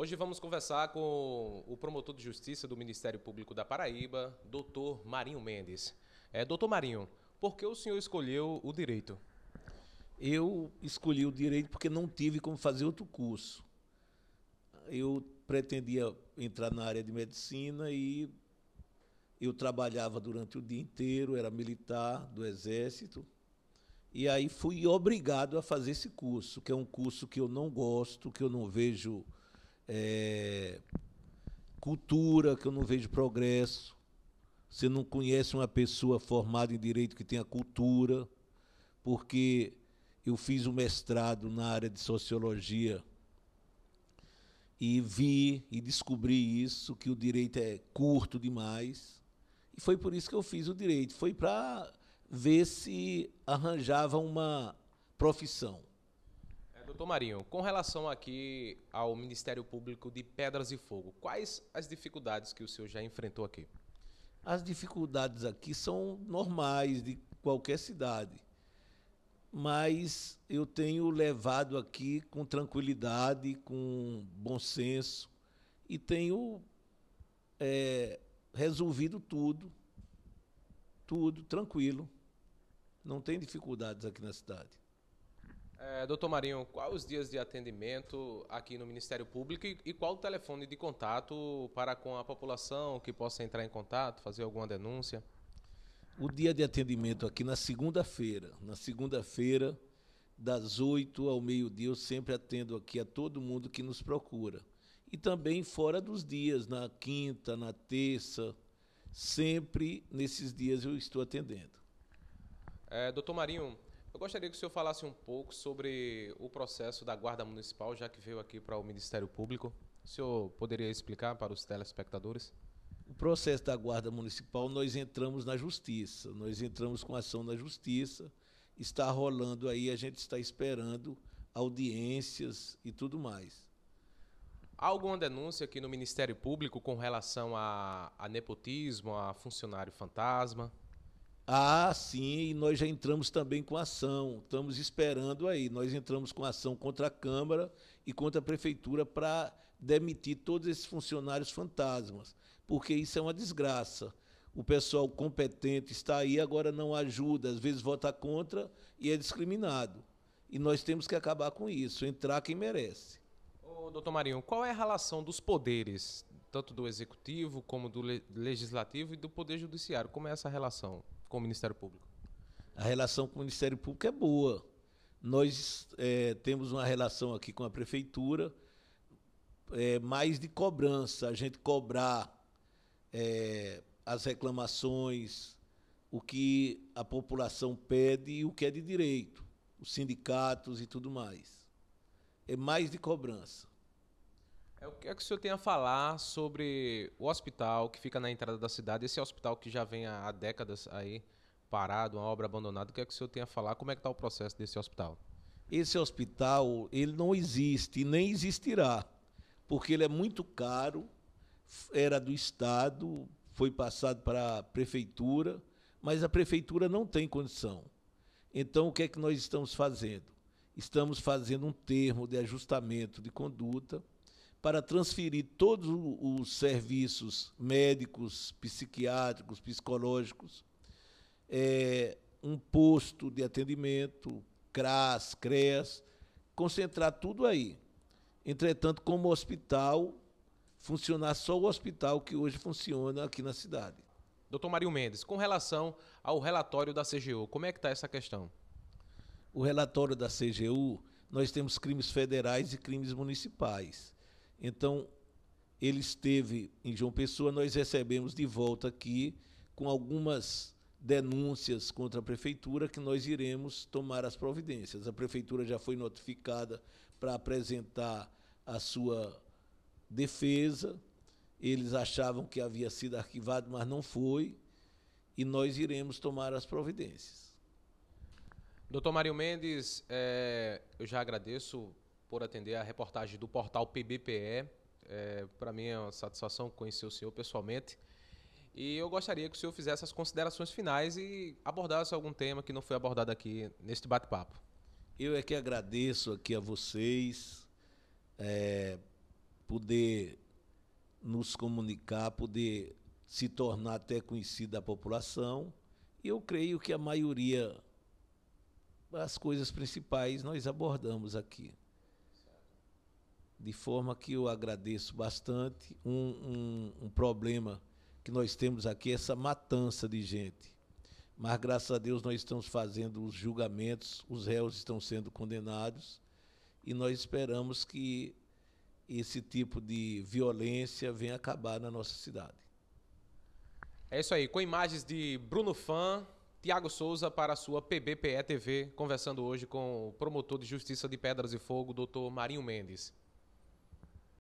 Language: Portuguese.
Hoje vamos conversar com o promotor de justiça do Ministério Público da Paraíba, doutor Marinho Mendes. É, doutor Marinho, por que o senhor escolheu o direito? Eu escolhi o direito porque não tive como fazer outro curso. Eu pretendia entrar na área de medicina e eu trabalhava durante o dia inteiro, era militar do Exército, e aí fui obrigado a fazer esse curso, que é um curso que eu não gosto, que eu não vejo é, cultura, que eu não vejo progresso. Você não conhece uma pessoa formada em direito que tenha cultura, porque eu fiz o um mestrado na área de sociologia e vi e descobri isso, que o direito é curto demais. E foi por isso que eu fiz o direito. Foi para ver se arranjava uma profissão. Doutor Marinho, com relação aqui ao Ministério Público de Pedras e Fogo, quais as dificuldades que o senhor já enfrentou aqui? As dificuldades aqui são normais de qualquer cidade, mas eu tenho levado aqui com tranquilidade, com bom senso e tenho é, resolvido tudo, tudo tranquilo. Não tem dificuldades aqui na cidade. É, doutor Marinho, quais os dias de atendimento aqui no Ministério Público e, e, qual o telefone de contato para com a população que possa entrar em contato, fazer alguma denúncia? O dia de atendimento aqui na segunda-feira. Na segunda-feira, das 8 ao meio-dia, eu sempre atendo aqui a todo mundo que nos procura. E também fora dos dias, na quinta, na terça, sempre nesses dias eu estou atendendo. É, doutor Marinho, eu gostaria que o senhor falasse um pouco sobre o processo da Guarda Municipal, já que veio aqui para o Ministério Público. O senhor poderia explicar para os telespectadores? O processo da Guarda Municipal, nós entramos na Justiça, nós entramos com ação na Justiça, está rolando aí, a gente está esperando audiências e tudo mais. Há alguma denúncia aqui no Ministério Público com relação a, a nepotismo, a funcionário fantasma? Ah, sim, e nós já entramos também com ação. Estamos esperando aí. Nós entramos com ação contra a Câmara e contra a Prefeitura para demitir todos esses funcionários fantasmas, porque isso é uma desgraça. O pessoal competente está aí, agora não ajuda, às vezes vota contra e é discriminado. E nós temos que acabar com isso, entrar quem merece. Ô, doutor Marinho, qual é a relação dos poderes, tanto do Executivo como do Legislativo e do Poder Judiciário? Como é essa relação? Com o Ministério Público? A relação com o Ministério Público é boa. Nós é, temos uma relação aqui com a Prefeitura é, mais de cobrança, a gente cobrar é, as reclamações, o que a população pede e o que é de direito, os sindicatos e tudo mais. É mais de cobrança. É o que é que o senhor tem a falar sobre o hospital que fica na entrada da cidade, esse hospital que já vem há décadas aí parado, uma obra abandonada. O que é que o senhor tem a falar? Como é que está o processo desse hospital? Esse hospital ele não existe nem existirá, porque ele é muito caro, era do Estado, foi passado para a prefeitura, mas a prefeitura não tem condição. Então, o que é que nós estamos fazendo? Estamos fazendo um termo de ajustamento de conduta para transferir todos os serviços médicos, psiquiátricos, psicológicos, é, um posto de atendimento, CRAS, CREAS, concentrar tudo aí. Entretanto, como hospital, funcionar só o hospital que hoje funciona aqui na cidade. Doutor Mário Mendes, com relação ao relatório da CGU, como é que está essa questão? O relatório da CGU, nós temos crimes federais e crimes municipais. Então, ele esteve em João Pessoa, nós recebemos de volta aqui com algumas denúncias contra a prefeitura que nós iremos tomar as providências. A prefeitura já foi notificada para apresentar a sua defesa. Eles achavam que havia sido arquivado, mas não foi, e nós iremos tomar as providências. Doutor Mário Mendes, é, eu já agradeço por atender a reportagem do portal PBPE. É, Para mim é uma satisfação conhecer o senhor pessoalmente. E eu gostaria que o senhor fizesse as considerações finais e abordasse algum tema que não foi abordado aqui neste bate-papo. Eu é que agradeço aqui a vocês é, poder nos comunicar, poder se tornar até conhecido da população. E eu creio que a maioria, as coisas principais, nós abordamos aqui. De forma que eu agradeço bastante. Um, um, um problema que nós temos aqui é essa matança de gente. Mas, graças a Deus, nós estamos fazendo os julgamentos, os réus estão sendo condenados, e nós esperamos que esse tipo de violência venha acabar na nossa cidade. É isso aí, com imagens de Bruno Fã, Tiago Souza para a sua PBPE TV, conversando hoje com o promotor de Justiça de Pedras e Fogo, doutor Marinho Mendes.